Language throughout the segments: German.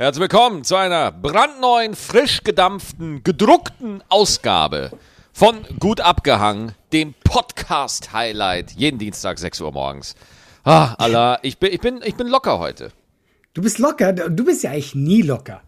Herzlich willkommen zu einer brandneuen, frisch gedampften, gedruckten Ausgabe von Gut abgehangen, dem Podcast-Highlight, jeden Dienstag 6 Uhr morgens. Ah, Allah, ich bin, ich, bin, ich bin locker heute. Du bist locker, du bist ja eigentlich nie locker.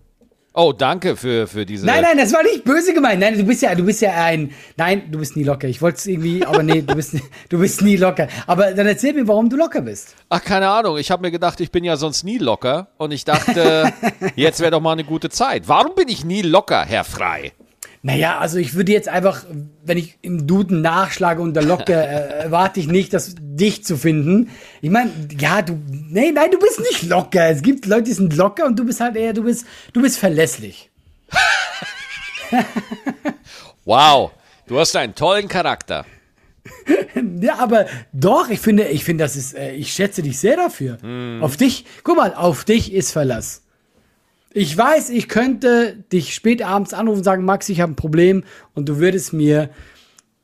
Oh, danke für, für diese. Nein, nein, das war nicht böse gemeint. Nein, du bist ja, du bist ja ein. Nein, du bist nie locker. Ich wollte es irgendwie, aber nee, du bist, du bist nie locker. Aber dann erzähl mir, warum du locker bist. Ach, keine Ahnung. Ich habe mir gedacht, ich bin ja sonst nie locker. Und ich dachte, jetzt wäre doch mal eine gute Zeit. Warum bin ich nie locker, Herr Frei? Naja, also ich würde jetzt einfach, wenn ich im Duden nachschlage unter Locke, äh, erwarte ich nicht, das dich zu finden. Ich meine, ja, du, nee, nein, du bist nicht locker. Es gibt Leute, die sind locker und du bist halt eher, du bist, du bist verlässlich. wow, du hast einen tollen Charakter. ja, aber doch, ich finde, ich finde, das ist, äh, ich schätze dich sehr dafür. Hm. Auf dich, guck mal, auf dich ist Verlass. Ich weiß, ich könnte dich spät abends anrufen und sagen, Max, ich habe ein Problem und du würdest mir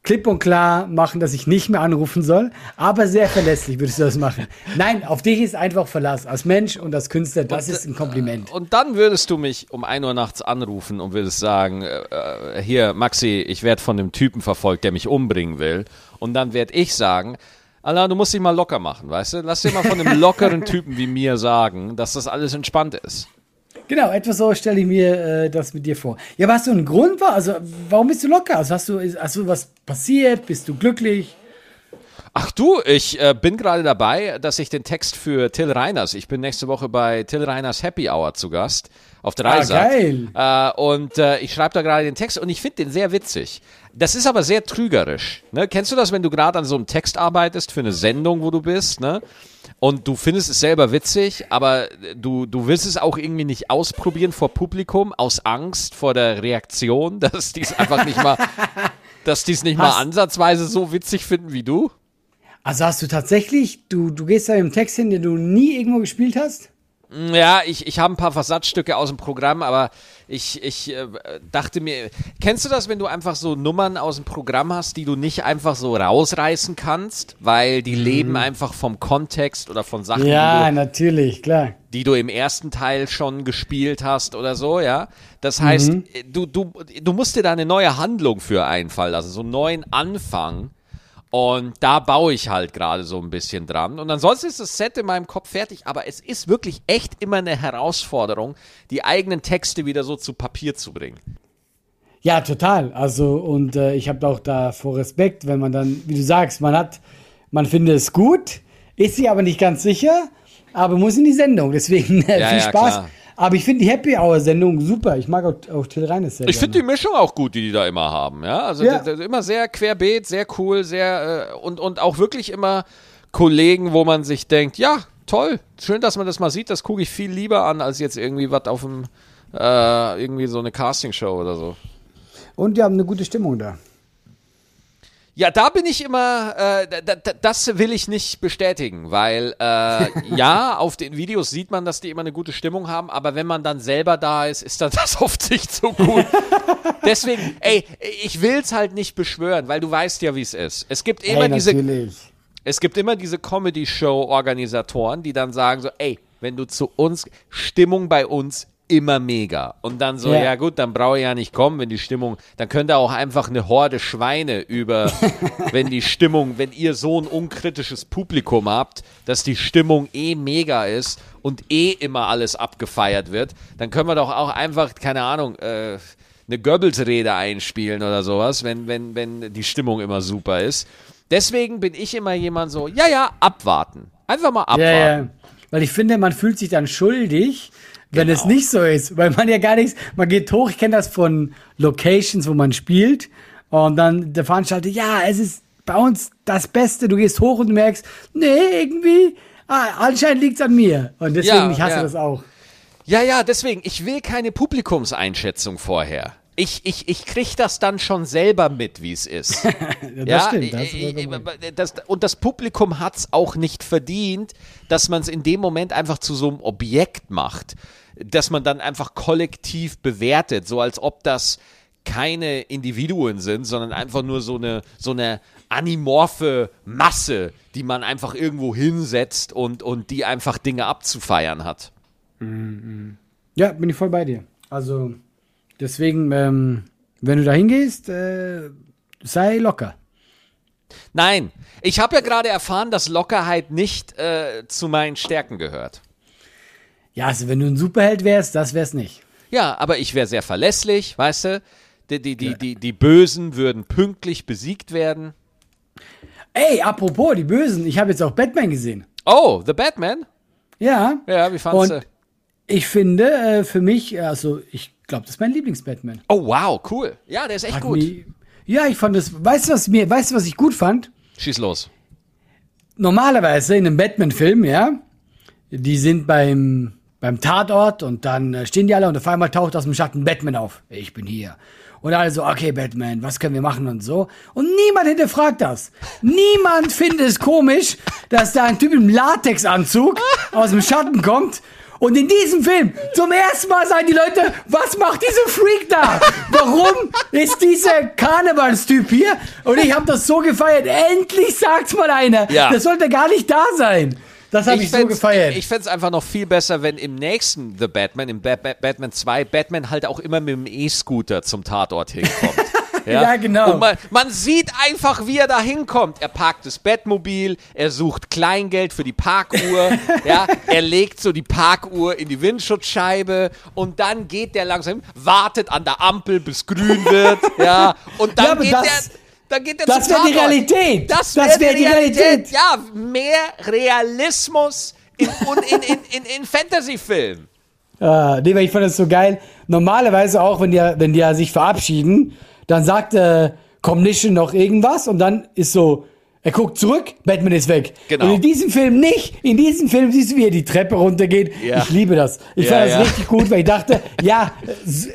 klipp und klar machen, dass ich nicht mehr anrufen soll, aber sehr verlässlich würdest du das machen. Nein, auf dich ist einfach Verlass. Als Mensch und als Künstler, das und, ist ein Kompliment. Und dann würdest du mich um 1 Uhr nachts anrufen und würdest sagen, äh, äh hier, Maxi, ich werde von dem Typen verfolgt, der mich umbringen will. Und dann werde ich sagen, Allah, du musst dich mal locker machen, weißt du? Lass dir mal von einem lockeren Typen wie mir sagen, dass das alles entspannt ist. Genau, etwas so stelle ich mir äh, das mit dir vor. Ja, aber hast du einen Grund? Also, warum bist du locker? Also, hast du, hast du was passiert? Bist du glücklich? Ach du, ich äh, bin gerade dabei, dass ich den Text für Till Reiners, ich bin nächste Woche bei Till Reiners Happy Hour zu Gast auf der Reise. Ah, geil. Äh, und äh, ich schreibe da gerade den Text und ich finde den sehr witzig. Das ist aber sehr trügerisch. Ne? Kennst du das, wenn du gerade an so einem Text arbeitest für eine Sendung, wo du bist, ne? Und du findest es selber witzig, aber du, du willst es auch irgendwie nicht ausprobieren vor Publikum, aus Angst vor der Reaktion, dass die es einfach nicht mal, dass die es nicht hast, mal ansatzweise so witzig finden wie du? Also hast du tatsächlich, du, du gehst da im Text hin, den du nie irgendwo gespielt hast? Ja, ich, ich habe ein paar Versatzstücke aus dem Programm, aber ich, ich äh, dachte mir, kennst du das, wenn du einfach so Nummern aus dem Programm hast, die du nicht einfach so rausreißen kannst, weil die mhm. leben einfach vom Kontext oder von Sachen, ja, die du, natürlich, klar. die du im ersten Teil schon gespielt hast oder so, ja? Das heißt, mhm. du, du, du musst dir da eine neue Handlung für einfallen lassen, so einen neuen Anfang und da baue ich halt gerade so ein bisschen dran. Und ansonsten ist das Set in meinem Kopf fertig, aber es ist wirklich echt immer eine Herausforderung, die eigenen Texte wieder so zu Papier zu bringen. Ja, total. Also, und äh, ich habe auch davor Respekt, wenn man dann, wie du sagst, man hat, man findet es gut, ist sich aber nicht ganz sicher, aber muss in die Sendung. Deswegen äh, ja, viel ja, Spaß. Klar. Aber ich finde die Happy Hour Sendung super. Ich mag auch, auch Till Reines sehr Ich finde die Mischung auch gut, die die da immer haben. Ja, also ja. immer sehr querbeet, sehr cool, sehr äh, und und auch wirklich immer Kollegen, wo man sich denkt, ja toll, schön, dass man das mal sieht. Das gucke ich viel lieber an als jetzt irgendwie was auf dem äh, irgendwie so eine Castingshow oder so. Und die haben eine gute Stimmung da. Ja, da bin ich immer, äh, das will ich nicht bestätigen, weil äh, ja, auf den Videos sieht man, dass die immer eine gute Stimmung haben, aber wenn man dann selber da ist, ist dann das oft nicht so gut. Deswegen, ey, ich will's halt nicht beschwören, weil du weißt ja, wie es ist. Es gibt immer hey, diese, es gibt immer diese Comedy-Show-Organisatoren, die dann sagen so, ey, wenn du zu uns, Stimmung bei uns immer mega. Und dann so, ja, ja gut, dann brauche ich ja nicht kommen, wenn die Stimmung, dann könnte auch einfach eine Horde Schweine über, wenn die Stimmung, wenn ihr so ein unkritisches Publikum habt, dass die Stimmung eh mega ist und eh immer alles abgefeiert wird, dann können wir doch auch einfach, keine Ahnung, äh, eine Goebbels-Rede einspielen oder sowas, wenn, wenn, wenn die Stimmung immer super ist. Deswegen bin ich immer jemand so, ja, ja, abwarten. Einfach mal abwarten. Ja, ja. Weil ich finde, man fühlt sich dann schuldig, wenn genau. es nicht so ist, weil man ja gar nichts, man geht hoch, ich kenne das von Locations, wo man spielt und dann der Veranstalter, ja, es ist bei uns das Beste, du gehst hoch und merkst, nee, irgendwie, ah, anscheinend liegt's an mir und deswegen, ja, ich hasse ja. das auch. Ja, ja, deswegen, ich will keine Publikumseinschätzung vorher. Ich, ich, ich krieg das dann schon selber mit, wie es ist. das ja, stimmt. Das das, und das Publikum hat es auch nicht verdient, dass man es in dem Moment einfach zu so einem Objekt macht dass man dann einfach kollektiv bewertet, so als ob das keine Individuen sind, sondern einfach nur so eine, so eine animorphe Masse, die man einfach irgendwo hinsetzt und, und die einfach Dinge abzufeiern hat. Mhm. Ja, bin ich voll bei dir. Also, deswegen, ähm, wenn du da hingehst, äh, sei locker. Nein, ich habe ja gerade erfahren, dass Lockerheit nicht äh, zu meinen Stärken gehört. Ja, also wenn du ein Superheld wärst, das wär's nicht. Ja, aber ich wäre sehr verlässlich, weißt du? Die, die, die, die, die Bösen würden pünktlich besiegt werden. Ey, apropos, die Bösen, ich habe jetzt auch Batman gesehen. Oh, The Batman? Ja. Ja, wie fandest du? Ich finde, äh, für mich, also ich glaube, das ist mein Lieblings-Batman. Oh, wow, cool. Ja, der ist echt Hat gut. mir- Ja, ich fand das, weißt du, was mir, weißt du, was ich gut fand? Schieß los. Normalerweise in einem Batman-Film, ja, die sind beim, beim Tatort und dann äh, stehen die alle und auf einmal taucht aus dem Schatten Batman auf. Ich bin hier. Und alle so, okay, Batman, was können wir machen und so. Und niemand hinterfragt das. Niemand findet es komisch, dass da ein Typ im Latexanzug aus dem Schatten kommt. Und in diesem Film, zum ersten Mal sagen die Leute, was macht dieser Freak da? Warum ist dieser Karnevalstyp hier? Und ich habe das so gefeiert. Endlich sagt's mal einer. Ja. Das sollte gar nicht da sein. Das habe ich, so fänd's- gefeiert. Ich fände es einfach noch viel besser, wenn im nächsten The Batman, im Ba- Ba- Batman 2, Batman halt auch immer mit dem E-Scooter zum Tatort hinkommt. Ja, genau. Und man, man sieht einfach, wie er da hinkommt. Er parkt das Bettmobil, er sucht Kleingeld für die Parkuhr, ja, er legt so die Parkuhr in die Windschutzscheibe und dann geht der langsam, wartet an der Ampel, bis grün wird, ja, und dann Ja, geht das- der. Dann geht der das zum wär die. Realität. Das wäre wär die die Realität. Realität. Ja, mehr Realismus in, in, in, in, in Fantasy-Filmen. Ah, nee, weil ich fand das so geil. Normalerweise auch, wenn die, wenn die sich verabschieden, dann sagt äh, Commission noch irgendwas und dann ist so, er guckt zurück, Batman ist weg. Genau. Und in diesem Film nicht. In diesem Film siehst du, wie er die Treppe runtergeht. Ja. Ich liebe das. Ich Ja, fand das ja. richtig gut, weil ich dachte, ja,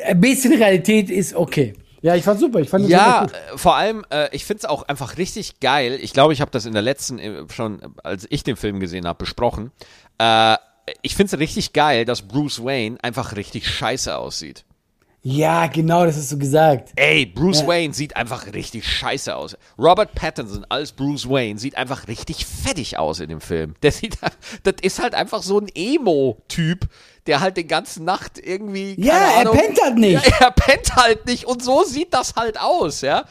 ein bisschen Realität ist okay. Ja, ich fand super. Ich fand Ja, äh, vor allem, äh, ich finde es auch einfach richtig geil. Ich glaube, ich habe das in der letzten, äh, schon äh, als ich den Film gesehen habe, besprochen. Äh, ich finde es richtig geil, dass Bruce Wayne einfach richtig scheiße aussieht. Ja, genau, das hast du gesagt. Ey, Bruce Ja. Wayne sieht einfach richtig scheiße aus. Robert Pattinson als Bruce Wayne sieht einfach richtig fettig aus in dem Film. Der sieht, das ist halt einfach so ein Emo-Typ, der halt die ganze Nacht irgendwie. Ja, keine er Ahnung, pennt halt nicht. Ja, er pennt halt nicht und so sieht das halt aus, ja.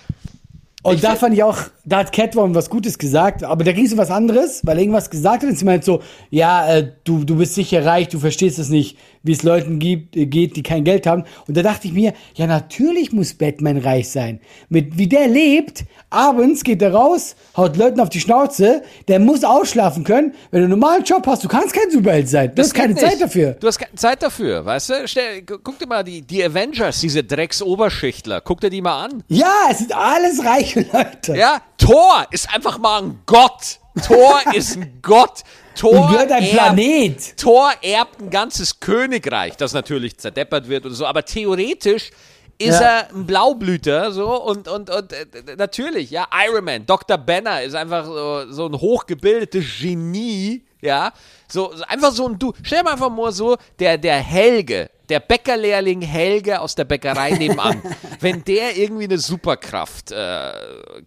Und Ich da fand ich auch, da hat Catwoman was Gutes gesagt, aber da ging es um was anderes, weil er irgendwas gesagt hat und sie meint so, ja, äh, du, du bist sicher reich, du verstehst es nicht, wie es Leuten gibt, äh, geht, die kein Geld haben. Und da dachte ich mir, ja, natürlich muss Batman reich sein. Mit wie der lebt, abends geht er raus, haut Leuten auf die Schnauze, der muss ausschlafen können. Wenn du einen normalen Job hast, du kannst kein Superheld sein. Du hast keine nicht. Zeit dafür. Du hast keine Zeit dafür, weißt du? Stell, gu- guck dir mal die, die Avengers, diese Drecksoberschichtler, guck dir die mal an. Ja, es sind alles reiche Leute. Ja, Thor ist einfach mal ein Gott. Thor ist ein Gott. Thor Und gehört ein erbt- Planet. Thor erbt ein ganzes Königreich, das natürlich zerdeppert wird oder so, aber theoretisch ist Ja. er ein Blaublüter so und und und äh, natürlich, ja, Iron Man, Dr. Banner ist einfach so, so ein hochgebildetes Genie, ja, so so einfach so ein du. Stell dir mal einfach mal so, der der Helge, der Bäckerlehrling Helge aus der Bäckerei nebenan, wenn der irgendwie eine Superkraft äh,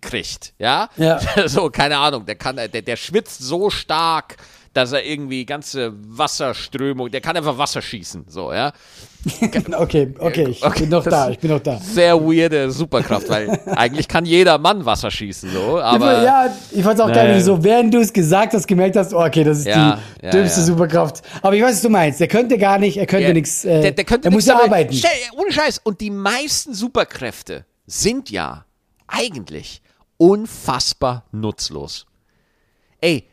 kriegt, ja, Ja. so keine Ahnung, der kann, der der schwitzt so stark dass er irgendwie ganze Wasserströmung, der kann einfach Wasser schießen, so, ja. Okay, okay, ich Okay, bin noch da, ich bin noch da. Sehr weirde Superkraft, weil eigentlich kann jeder Mann Wasser schießen, so, aber. ja, ich fand's auch geil, Nee. du so, während du es gesagt hast, gemerkt hast, oh, okay, das ist Ja, die ja, dümmste ja. Superkraft. Aber ich weiß, was du meinst. Der könnte gar nicht, er könnte nichts, äh, der, der könnte er muss ja arbeiten. Stell, ohne Scheiß. Und die meisten Superkräfte sind ja eigentlich unfassbar nutzlos. Ey,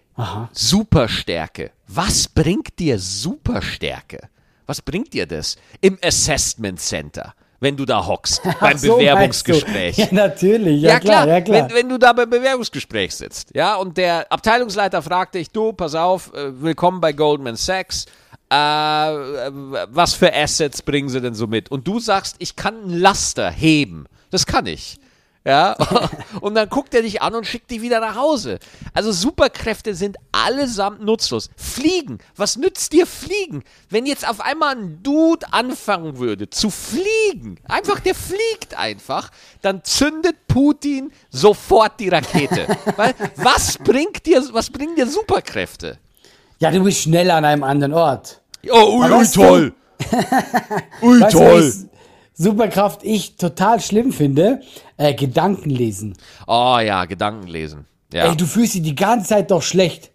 Superstärke. Was bringt dir Superstärke? Was bringt dir das im Assessment Center, wenn du da hockst beim so, Bewerbungsgespräch? Ja, natürlich, ja, klar, ja klar. Wenn, wenn du da beim Bewerbungsgespräch sitzt, ja, und der Abteilungsleiter fragt dich, du, pass auf, äh, willkommen bei Goldman Sachs, äh, äh, was für Assets bringen sie denn so mit? Und du sagst, ich kann einen Laster heben. Das kann ich. Ja, und dann guckt er dich an und schickt dich wieder nach Hause. Also Superkräfte sind allesamt nutzlos. Fliegen, was nützt dir Fliegen? Wenn jetzt auf einmal ein Dude anfangen würde zu fliegen, einfach der fliegt einfach, dann zündet Putin sofort die Rakete. Weil was bringt dir, was bringen dir Superkräfte? ja, du bist schneller an einem anderen Ort. Oh, ui, ui, du- toll. Ui, Weißt du, toll. welches Superkraft ich total schlimm finde? Äh, Gedanken lesen. Oh ja, Gedanken lesen. Ja. Ey, du fühlst dich die ganze Zeit doch schlecht.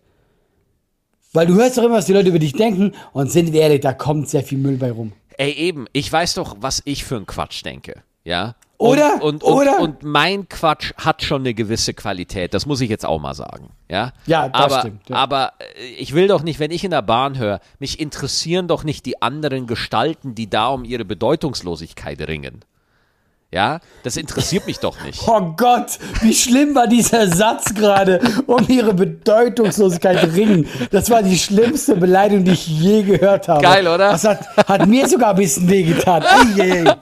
Weil du hörst doch immer, was die Leute über dich denken und sind wir ehrlich, da kommt sehr viel Müll bei rum. Ey, eben, ich weiß doch, was ich für einen Quatsch denke. Ja. Oder? Und, und, Oder? und mein Quatsch hat schon eine gewisse Qualität. Das muss ich jetzt auch mal sagen. Ja. Ja, das aber, stimmt, ja. Aber äh, ich will doch nicht, wenn ich in der Bahn höre, mich interessieren doch nicht die anderen Gestalten, die da um ihre Bedeutungslosigkeit ringen. Ja, das interessiert mich doch nicht. Oh Gott, wie schlimm war dieser Satz gerade um ihre Bedeutungslosigkeit ringen. Das war die schlimmste Beleidigung, die ich je gehört habe. Geil, oder? Das hat, hat mir sogar ein bisschen wehgetan. Ei, ei.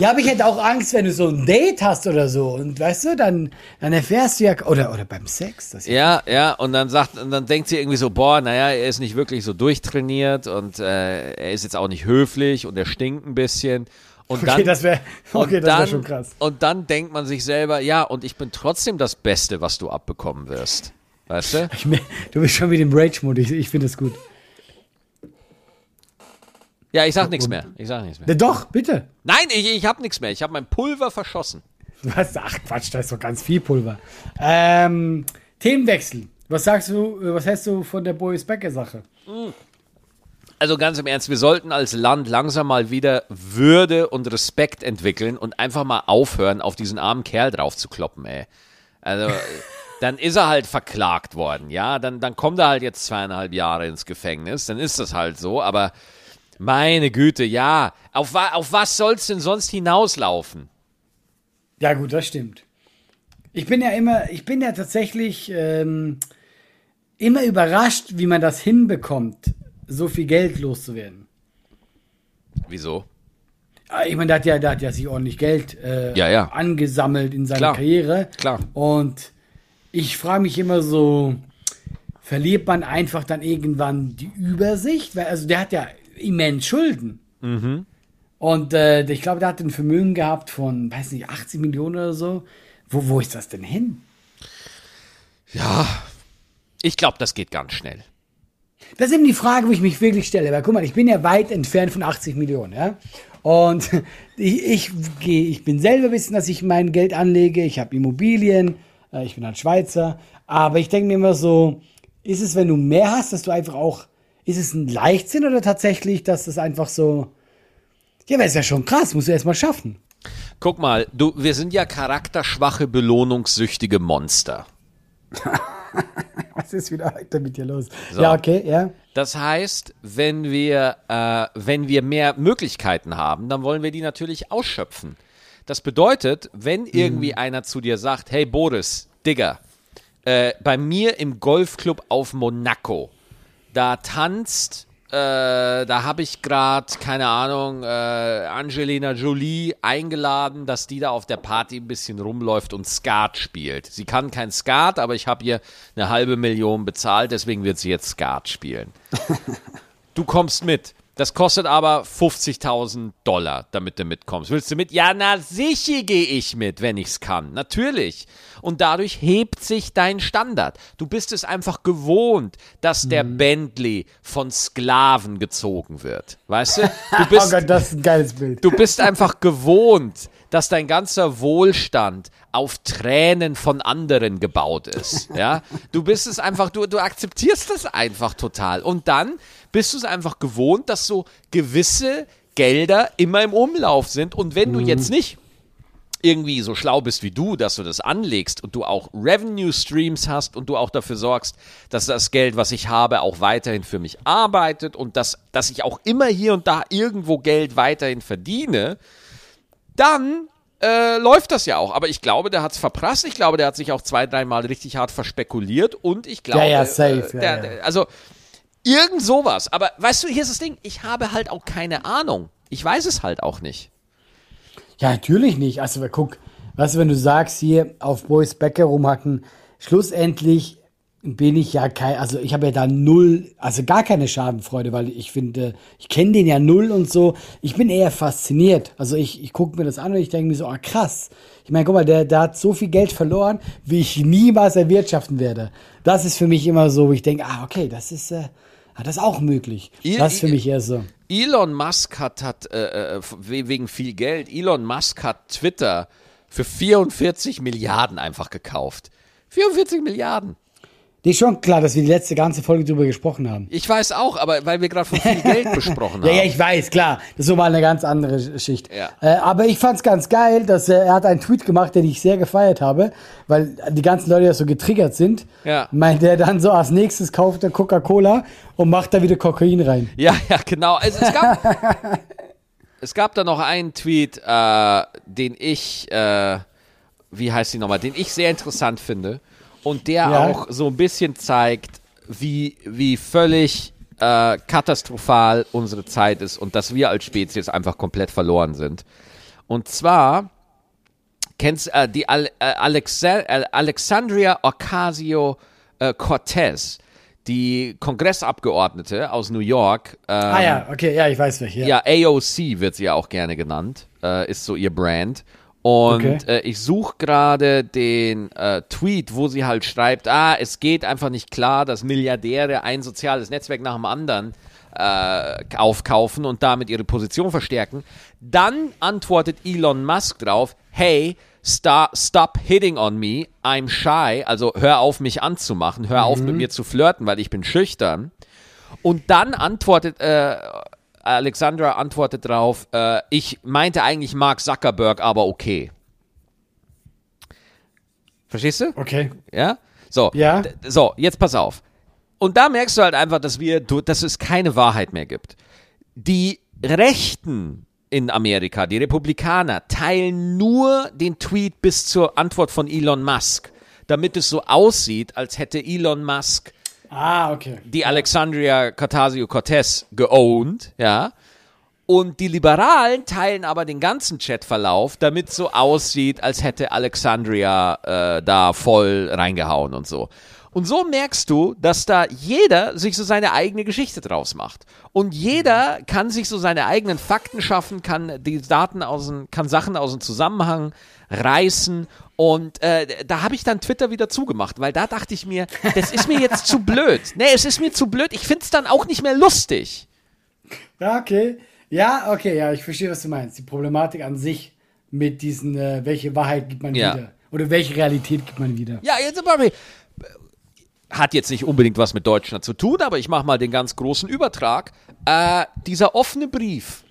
Ja, aber ich hätte auch Angst, wenn du so ein Date hast oder so. Und weißt du, dann, dann erfährst du ja, oder, oder beim Sex. Das Ja, ja, und dann sagt, und dann denkt sie irgendwie so, boah, naja, er ist nicht wirklich so durchtrainiert und äh, er ist jetzt auch nicht höflich und er stinkt ein bisschen. Und okay, dann, das wäre okay, das wär schon krass. Und dann denkt man sich selber, ja, und ich bin trotzdem das Beste, was du abbekommen wirst. Weißt du? Ich, du bist schon wieder im Rage-Mode. Ich, ich finde das gut. Ja, ich sag nichts mehr. Ich sag nichts mehr. Ja, doch, bitte. Nein, ich, ich hab nichts mehr. Ich habe mein Pulver verschossen. Was? Ach Quatsch, da ist doch ganz viel Pulver. Ähm, Themenwechsel. Was sagst du, äh, was hältst du von der Boris Becker Sache? Also ganz im Ernst, wir sollten als Land langsam mal wieder Würde und Respekt entwickeln und einfach mal aufhören, auf diesen armen Kerl drauf zu kloppen, ey. Also, dann ist er halt verklagt worden, ja. Dann, dann kommt er halt jetzt zweieinhalb Jahre ins Gefängnis, dann ist das halt so, aber meine Güte, ja. Auf, auf was soll's denn sonst hinauslaufen? Ja gut, das stimmt. Ich bin ja immer, ich bin ja tatsächlich ähm, immer überrascht, wie man das hinbekommt, so viel Geld loszuwerden. Wieso? Ah, Ich meine, der hat ja, der hat ja sich ordentlich Geld äh, Ja, ja. angesammelt in seiner Klar, Karriere. klar. Und ich frage mich immer so, verliert man einfach dann irgendwann die Übersicht? Weil, also der hat ja immens Schulden. Mhm. Und äh, ich glaube, der hat ein Vermögen gehabt von, weiß nicht, 80 Millionen oder so. Wo, wo ist das denn hin? Ja, ich glaube, das geht ganz schnell. Das ist eben die Frage, wo ich mich wirklich stelle. Weil guck mal, ich bin ja weit entfernt von 80 Millionen, ja. Und ich, ich, geh- ich bin selber wissen, dass ich mein Geld anlege. Ich habe Immobilien. äh, Ich bin halt Schweizer. Aber ich denke mir immer so, ist es, wenn du mehr hast, dass du einfach auch, ist es ein Leichtsinn oder tatsächlich, dass das einfach so, ja, aber ist ja schon krass, musst du erst mal schaffen. Guck mal, du, wir sind ja charakterschwache, belohnungssüchtige Monster. Was ist wieder heute mit dir los? Ja, okay, ja. Das heißt, wenn wir, äh, wenn wir mehr Möglichkeiten haben, dann wollen wir die natürlich ausschöpfen. Das bedeutet, wenn irgendwie einer zu dir sagt, hey Boris, Digga, äh, bei mir im Golfclub auf Monaco, da tanzt, äh, da habe ich gerade, keine Ahnung, äh, Angelina Jolie eingeladen, dass die da auf der Party ein bisschen rumläuft und Skat spielt. Sie kann kein Skat, aber ich habe ihr eine halbe Million bezahlt, deswegen wird sie jetzt Skat spielen. Du kommst mit. Das kostet aber 50.000 Dollar, damit du mitkommst. Willst du mit? Ja, na sicher gehe ich mit, wenn ich's kann. Natürlich. Und dadurch hebt sich dein Standard. Du bist es einfach gewohnt, dass der Bentley von Sklaven gezogen wird. Weißt du? Du Oh bist, Gott, das ist ein geiles Bild. Du bist einfach gewohnt, dass dein ganzer Wohlstand auf Tränen von anderen gebaut ist. Ja, du bist es einfach, du, du akzeptierst es einfach total. Und dann bist du es einfach gewohnt, dass so gewisse Gelder immer im Umlauf sind. Und wenn du jetzt nicht irgendwie so schlau bist wie du, dass du das anlegst und du auch Revenue Streams hast und du auch dafür sorgst, dass das Geld, was ich habe, auch weiterhin für mich arbeitet und dass, dass ich auch immer hier und da irgendwo Geld weiterhin verdiene, dann äh, läuft das ja auch. Aber ich glaube, der hat es verprasst. Ich glaube, der hat sich auch zwei, dreimal richtig hart verspekuliert und ich glaube, Ja, ja, safe, äh, ja, der, ja. der- also irgend sowas. Aber weißt du, hier ist das Ding, ich habe halt auch keine Ahnung. Ich weiß es halt auch nicht. Ja, natürlich nicht. Also guck, du, wenn du sagst, hier auf Boys Becker rumhacken, schlussendlich bin ich ja kein, also ich habe ja da null, also gar keine Schadenfreude, weil ich finde, ich kenne den ja null und so. Ich bin eher fasziniert. Also ich, ich gucke mir das an und ich denke mir so, ah krass. Ich meine, guck mal, der, der hat so viel Geld verloren, wie ich niemals erwirtschaften werde. Das ist für mich immer so, wo ich denke, ah, okay, das ist, äh, ah, das ist auch möglich. Ihr- das ist für mich eher so. Elon Musk hat, hat äh, äh, wegen viel Geld, Elon Musk hat Twitter für 44 Milliarden einfach gekauft. 44 Milliarden. Die ist schon klar, dass wir die letzte ganze Folge drüber gesprochen haben. Ich weiß auch, aber weil wir gerade von viel Geld besprochen haben. Ja, ja, ich weiß, klar. Das ist so mal eine ganz andere Schicht. Ja. Äh, aber ich fand's ganz geil, dass er, er hat einen Tweet gemacht, den ich sehr gefeiert habe, weil die ganzen Leute ja so getriggert sind. Ja. Meint er dann so, als nächstes kauft er Coca-Cola und macht da wieder Kokain rein. Ja, ja, genau. Also es gab, es gab da noch einen Tweet, äh, den ich, äh, wie heißt die nochmal, den ich sehr interessant finde und der Ja. auch so ein bisschen zeigt, wie, wie völlig äh, katastrophal unsere Zeit ist und dass wir als Spezies einfach komplett verloren sind. Und zwar kennst äh, die Al äh, Alexa äh, Alexandria Ocasio Cortez, die Kongressabgeordnete aus New York. ähm, ah ja, okay, ja, ich weiß welche. ja, AOC wird sie ja auch gerne genannt, äh, ist so ihr Brand. Und Okay. äh, ich suche gerade den äh, Tweet, wo sie halt schreibt, ah, es geht einfach nicht klar, dass Milliardäre ein soziales Netzwerk nach dem anderen äh, aufkaufen und damit ihre Position verstärken. Dann antwortet Elon Musk drauf, hey, stop hitting on me, I'm shy, also hör auf mich anzumachen, hör auf mit mir zu flirten, weil ich bin schüchtern. Und dann antwortet äh, Alexandra antwortet drauf, äh, ich meinte eigentlich Mark Zuckerberg, aber okay. Verstehst du? Okay. Ja? So, Ja. so, jetzt pass auf. Und da merkst du halt einfach, dass wir, dass es keine Wahrheit mehr gibt. Die Rechten in Amerika, die Republikaner, teilen nur den Tweet bis zur Antwort von Elon Musk, damit es so aussieht, als hätte Elon Musk Ah, okay. die Alexandria Ocasio-Cortez geowned, ja. Und die Liberalen teilen aber den ganzen Chatverlauf, damit so aussieht, als hätte Alexandria äh, da voll reingehauen und so. Und so merkst du, dass da jeder sich so seine eigene Geschichte draus macht. Und jeder kann sich so seine eigenen Fakten schaffen, kann die Daten aus dem, kann Sachen aus dem Zusammenhang reißen. Und äh, da habe ich dann Twitter wieder zugemacht, weil da dachte ich mir, das ist mir jetzt zu blöd. Nee, es ist mir zu blöd. Ich finde es dann auch nicht mehr lustig. Ja, okay. Ja, okay, ja, ich verstehe, was du meinst. Die Problematik an sich mit diesen, äh, welche Wahrheit gibt man Ja. wieder? Oder welche Realität gibt man wieder? Ja, jetzt äh, hat jetzt nicht unbedingt was mit Deutschland zu tun, aber ich mache mal den ganz großen Übertrag. Äh, dieser offene Brief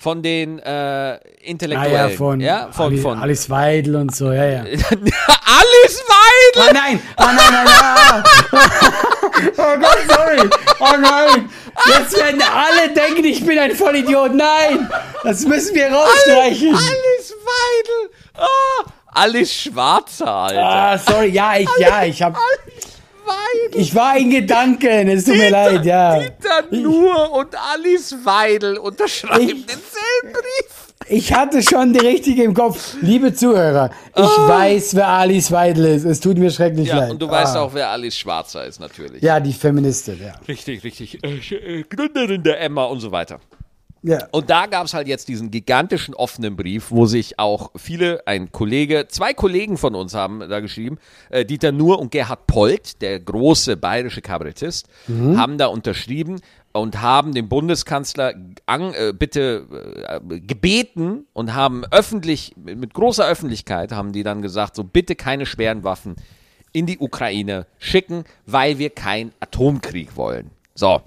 von den äh, Ah Intellektuellen, ja, von, ja, von, Ali, von Alice Weidel und so, ja, ja. Alice Weidel. Ah nein! Ah nein, nein, nein! Oh Gott, sorry! Oh nein! Jetzt werden alle denken, ich bin ein Vollidiot. Nein! Das müssen wir rausstreichen. Alice Weidel. Ah, Alice Schwarzer, Alter. Ah, sorry, ja, ich, ja, ich hab, Weidel. ich war in Gedanken. Es tut mir leid, ja. Dieter Nuhr und Alice Weidel unterschreiben Ich- denselben Brief. Ich hatte schon die richtige im Kopf. Liebe Zuhörer, ich weiß, wer Alice Weidel ist. Es tut mir schrecklich Ja, leid. und du weißt ah. auch, wer Alice Schwarzer ist, natürlich. Ja, die Feministin, ja. Richtig, richtig. Äh, äh, Gründerin der Emma und so weiter. Ja. Und da gab es halt jetzt diesen gigantischen offenen Brief, wo sich auch viele, ein Kollege, zwei Kollegen von uns haben da geschrieben, äh, Dieter Nuhr und Gerhard Polt, der große bayerische Kabarettist, haben da unterschrieben und haben den Bundeskanzler an, äh, bitte äh, gebeten und haben öffentlich, mit, mit großer Öffentlichkeit, haben die dann gesagt, so bitte keine schweren Waffen in die Ukraine schicken, weil wir keinen Atomkrieg wollen. So.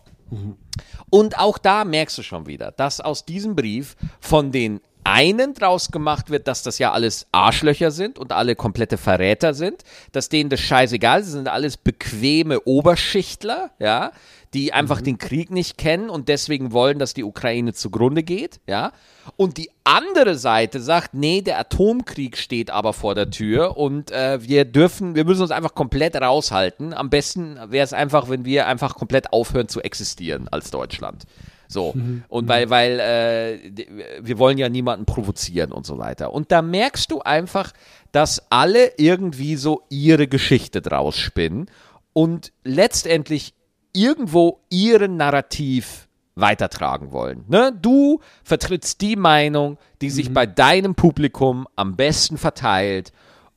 Und auch da merkst du schon wieder, dass aus diesem Brief von den einen draus gemacht wird, dass das ja alles Arschlöcher sind und alle komplette Verräter sind, dass denen das scheißegal ist, sie sind alles bequeme Oberschichtler, ja, die einfach den Krieg nicht kennen und deswegen wollen, dass die Ukraine zugrunde geht, ja. Und die andere Seite sagt, nee, der Atomkrieg steht aber vor der Tür und äh, wir dürfen, wir müssen uns einfach komplett raushalten. Am besten wäre es einfach, wenn wir einfach komplett aufhören zu existieren als Deutschland. So. Und weil, weil äh, wir wollen ja niemanden provozieren und so weiter. Und da merkst du einfach, dass alle irgendwie so ihre Geschichte draus spinnen und letztendlich irgendwo ihren Narrativ weitertragen wollen. Ne? Du vertrittst die Meinung, die sich bei deinem Publikum am besten verteilt.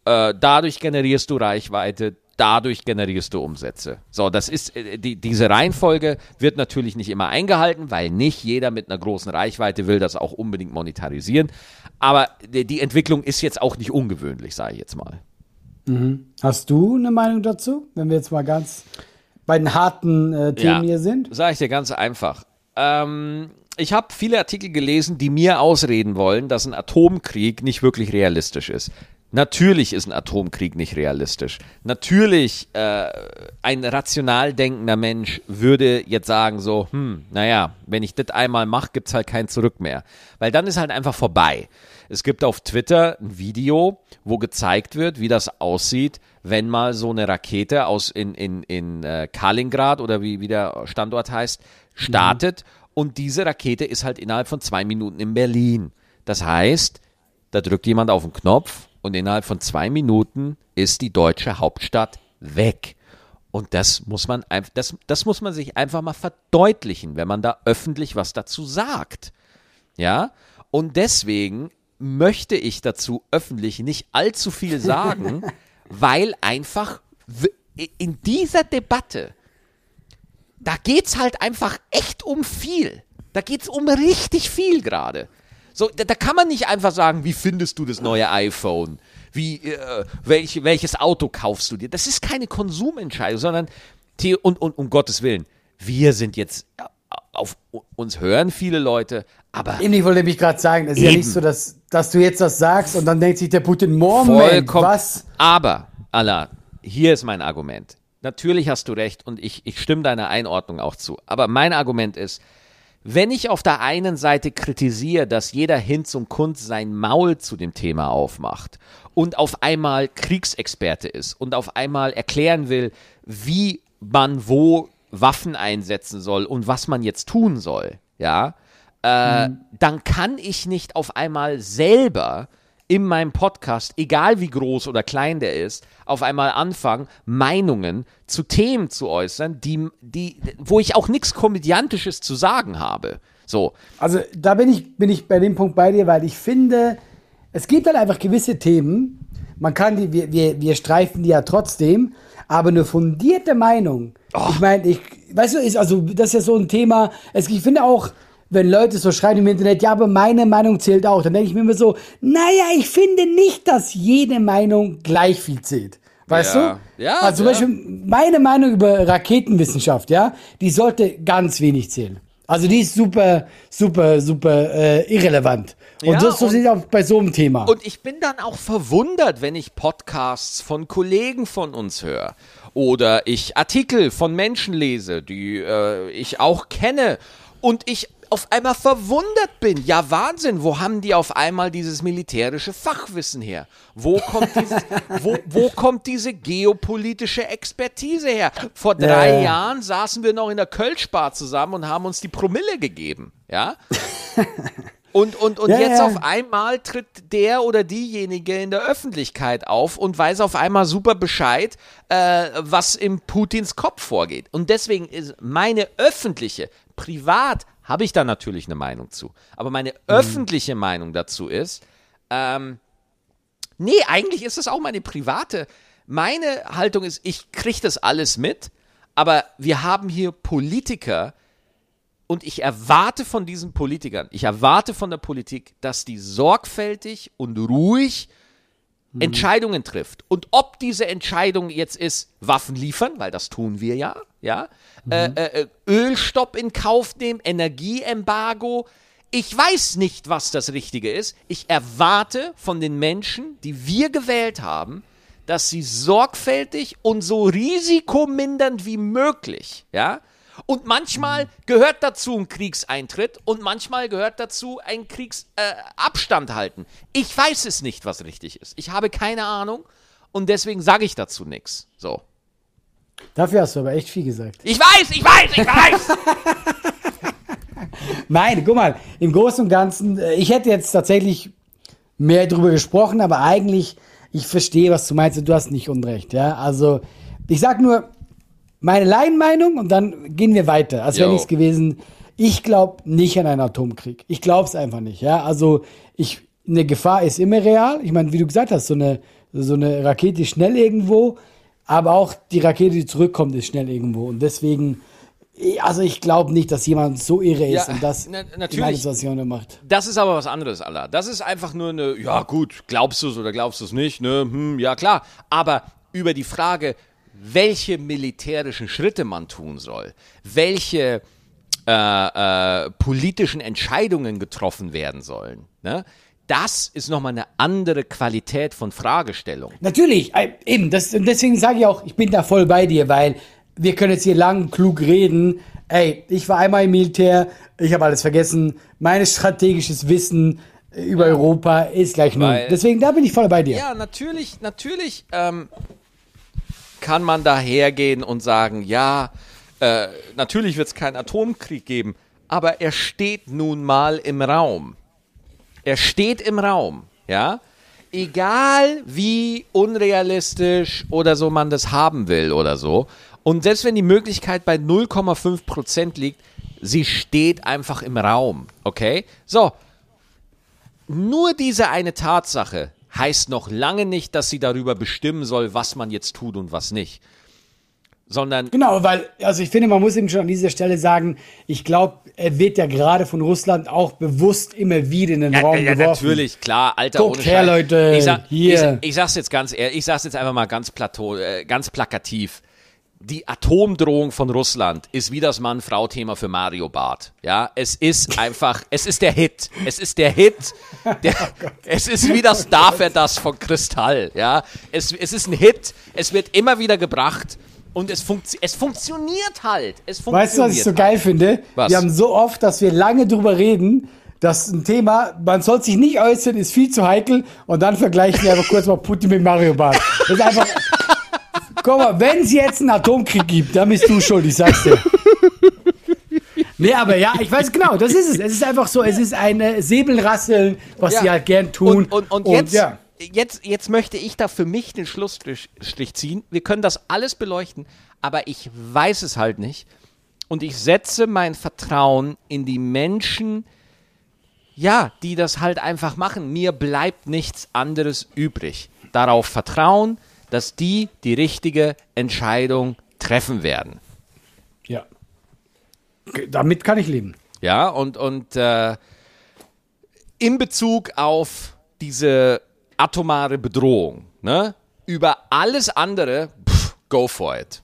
Äh, dadurch generierst du Reichweite. Dadurch generierst du Umsätze. So, das ist, äh, die, diese Reihenfolge wird natürlich nicht immer eingehalten, weil nicht jeder mit einer großen Reichweite will das auch unbedingt monetarisieren. Aber die, die Entwicklung ist jetzt auch nicht ungewöhnlich, sage ich jetzt mal. Mhm. Hast du eine Meinung dazu, wenn wir jetzt mal ganz bei den harten äh, Themen ja, hier sind? Sage ich dir ganz einfach. Ähm, ich habe viele Artikel gelesen, die mir ausreden wollen, dass ein Atomkrieg nicht wirklich realistisch ist. Natürlich ist ein Atomkrieg nicht realistisch. Natürlich, äh, ein rational denkender Mensch würde jetzt sagen so, hm, naja, wenn ich das einmal mache, gibt's halt kein Zurück mehr. Weil dann ist halt einfach vorbei. Es gibt auf Twitter ein Video, wo gezeigt wird, wie das aussieht, wenn mal so eine Rakete aus in, in, in äh, Kaliningrad oder wie, wie der Standort heißt, startet. Mhm. Und diese Rakete ist halt innerhalb von zwei Minuten in Berlin. Das heißt, da drückt jemand auf den Knopf und innerhalb von zwei Minuten ist die deutsche Hauptstadt weg. Und das muss man einfach, das, das muss man sich einfach mal verdeutlichen, wenn man da öffentlich was dazu sagt. Ja? Und deswegen möchte ich dazu öffentlich nicht allzu viel sagen, weil einfach in dieser Debatte, da geht es halt einfach echt um viel. Da geht es um richtig viel gerade. So, da, da, kann man nicht einfach sagen, wie findest du das neue iPhone? Wie, äh, welch, welches Auto kaufst du dir? Das ist keine Konsumentscheidung, sondern, und, und um Gottes Willen, wir sind jetzt auf uns hören viele Leute, aber. Eben, ich wollte nämlich gerade sagen, es ist eben. ja nicht so, dass, dass du jetzt das sagst und dann denkt sich der Putin, Moment, was? Aber, Allah, hier ist mein Argument. Natürlich hast du recht und ich, ich stimme deiner Einordnung auch zu. Aber mein Argument ist, wenn ich auf der einen Seite kritisiere, dass jeder Hinz und Kunst sein Maul zu dem Thema aufmacht und auf einmal Kriegsexperte ist und auf einmal erklären will, wie man wo Waffen einsetzen soll und was man jetzt tun soll, ja, äh, mhm. dann kann ich nicht auf einmal selber in meinem Podcast, egal wie groß oder klein der ist, auf einmal anfangen, Meinungen zu Themen zu äußern, die, die, wo ich auch nichts Komödiantisches zu sagen habe. So. Also da bin ich, bin ich bei dem Punkt bei dir, weil ich finde, es gibt halt einfach gewisse Themen, man kann die, wir, wir, wir streifen die ja trotzdem, aber eine fundierte Meinung. Oh. Ich meine, ich, weißt du, ist also, das ist ja so ein Thema, es, ich finde auch, wenn Leute so schreiben im Internet, ja, aber meine Meinung zählt auch, dann denke ich mir immer so, naja, ich finde nicht, dass jede Meinung gleich viel zählt. Weißt ja. du? Ja. Also zum ja. Beispiel meine Meinung über Raketenwissenschaft, ja, die sollte ganz wenig zählen. Also die ist super, super, super äh, irrelevant. Und ja, das so sieht auch bei so einem Thema. Und ich bin dann auch verwundert, wenn ich Podcasts von Kollegen von uns höre oder ich Artikel von Menschen lese, die äh, ich auch kenne und ich auf einmal verwundert bin. Ja, Wahnsinn, wo haben die auf einmal dieses militärische Fachwissen her? Wo kommt, dieses, wo, wo kommt diese geopolitische Expertise her? Vor drei äh. Jahren saßen wir noch in der Kölschbar zusammen und haben uns die Promille gegeben. Ja? Und, und, und ja, jetzt ja. auf einmal tritt der oder diejenige in der Öffentlichkeit auf und weiß auf einmal super Bescheid, äh, was im Putins Kopf vorgeht. Und deswegen ist meine öffentliche, privat habe ich da natürlich eine Meinung zu. Aber meine mhm. öffentliche Meinung dazu ist, ähm, nee, eigentlich ist es auch meine private. Meine Haltung ist, ich kriege das alles mit, aber wir haben hier Politiker und ich erwarte von diesen Politikern, ich erwarte von der Politik, dass die sorgfältig und ruhig mhm. Entscheidungen trifft. Und ob diese Entscheidung jetzt ist, Waffen liefern, weil das tun wir ja, ja, äh, mhm. äh, Ölstopp in Kauf nehmen, Energieembargo. Ich weiß nicht, was das Richtige ist. Ich erwarte von den Menschen, die wir gewählt haben, dass sie sorgfältig und so risikomindernd wie möglich, ja, und manchmal mhm. gehört dazu ein Kriegseintritt und manchmal gehört dazu ein Kriegsabstand äh, halten. Ich weiß es nicht, was richtig ist. Ich habe keine Ahnung und deswegen sage ich dazu nichts. So. Dafür hast du aber echt viel gesagt. Ich weiß, ich weiß, ich weiß! Nein, guck mal, im Großen und Ganzen, äh, ich hätte jetzt tatsächlich mehr drüber gesprochen, aber eigentlich, ich verstehe, was du meinst und du hast nicht Unrecht, ja. Also, ich sag nur, meine Laienmeinung und dann gehen wir weiter, als wäre nichts gewesen. Ich glaube nicht an einen Atomkrieg. Ich glaube es einfach nicht, ja. Also, ich, eine Gefahr ist immer real. Ich meine, wie du gesagt hast, so eine, so eine Rakete schnell irgendwo. aber auch die Rakete, die zurückkommt, ist schnell irgendwo. Und deswegen, also ich glaube nicht, dass jemand so irre ist Ja, und das na- natürlich. Situation macht. Das ist aber was anderes, Allah. Das ist einfach nur eine, ja gut, glaubst du es oder glaubst du es nicht, ne? Hm, ja klar. Aber über die Frage, welche militärischen Schritte man tun soll, welche äh, äh, politischen Entscheidungen getroffen werden sollen, ne? Das ist nochmal eine andere Qualität von Fragestellung. Natürlich, äh, eben, das, und deswegen sage ich auch, ich bin da voll bei dir, weil wir können jetzt hier lang klug reden. Ey, ich war einmal im Militär, ich habe alles vergessen. Mein strategisches Wissen äh, über Europa ist gleich null. Deswegen, da bin ich voll bei dir. Ja, natürlich, natürlich ähm, kann man da hergehen und sagen, ja, äh, natürlich wird es keinen Atomkrieg geben, aber er steht nun mal im Raum. Er steht im Raum, ja. Egal wie unrealistisch oder so man das haben will oder so. Und selbst wenn die Möglichkeit bei 0,5 Prozent liegt, sie steht einfach im Raum, okay? So, nur diese eine Tatsache heißt noch lange nicht, dass sie darüber bestimmen soll, was man jetzt tut und was nicht. Sondern Genau, weil, also ich finde, man muss eben schon an dieser Stelle sagen, ich glaube, er wird ja gerade von Russland auch bewusst immer wieder in den Ja, Raum ja, geworfen. natürlich, klar, Alter, Guckt ohne her. Leute, Ich, sag, hier. ich, ich sag's jetzt ganz ehrlich, ich sag's jetzt einfach mal ganz plateau, äh, ganz plakativ. Die Atomdrohung von Russland ist wie das Mann-Frau-Thema für Mario Barth. Ja, es ist einfach, es ist der Hit. Es ist der Hit. Der, es ist wie das Darf er das von Kristall. Ja, es, es ist ein Hit. Es wird immer wieder gebracht und es, funktio es funktioniert halt. Es funktioniert Weißt du, was ich so halt. geil finde? Was? Wir haben so oft, dass wir lange drüber reden, dass ein Thema, man soll sich nicht äußern, ist viel zu heikel und dann vergleichen wir einfach kurz mal Putin mit Mario Bart. Das ist einfach. Guck mal, wenn es jetzt einen Atomkrieg gibt, dann bist du schuld, ich sag's dir. Nee, aber ja, ich weiß genau, das ist es. Es ist einfach so, es ist ein äh, Säbelrasseln, was Ja. sie halt gern tun. Und, und, und, jetzt, ja. jetzt, jetzt möchte ich da für mich den Schlussstrich Strich ziehen. Wir können das alles beleuchten, aber ich weiß es halt nicht. Und ich setze mein Vertrauen in die Menschen, ja, die das halt einfach machen. Mir bleibt nichts anderes übrig. Darauf vertrauen, dass die die richtige Entscheidung treffen werden. ja. Damit kann ich leben. Ja, und, und äh, in Bezug auf diese atomare Bedrohung, ne? Über alles andere, pff, go for it.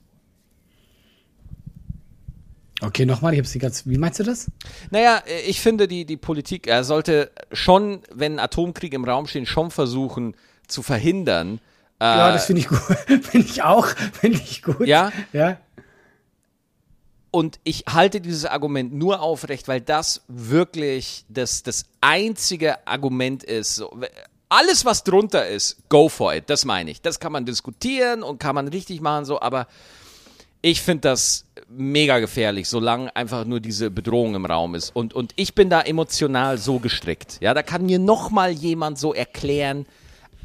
Okay, nochmal, ich hab's nicht ganz. Wie meinst du das? Naja, äh, ich finde, die, die Politik er sollte schon, wenn Atomkrieg im Raum stehen, schon versuchen zu verhindern. Äh, Ja, das finde ich gut. finde ich auch. Finde ich gut. Ja? Ja. Und ich halte dieses Argument nur aufrecht, weil das wirklich das, das einzige Argument ist. Alles, was drunter ist, go for it. Das meine ich. Das kann man diskutieren und kann man richtig machen, so, aber ich finde das mega gefährlich, solange einfach nur diese Bedrohung im Raum ist. Und, und ich bin da emotional so gestrickt. Ja, da kann mir noch mal jemand so erklären.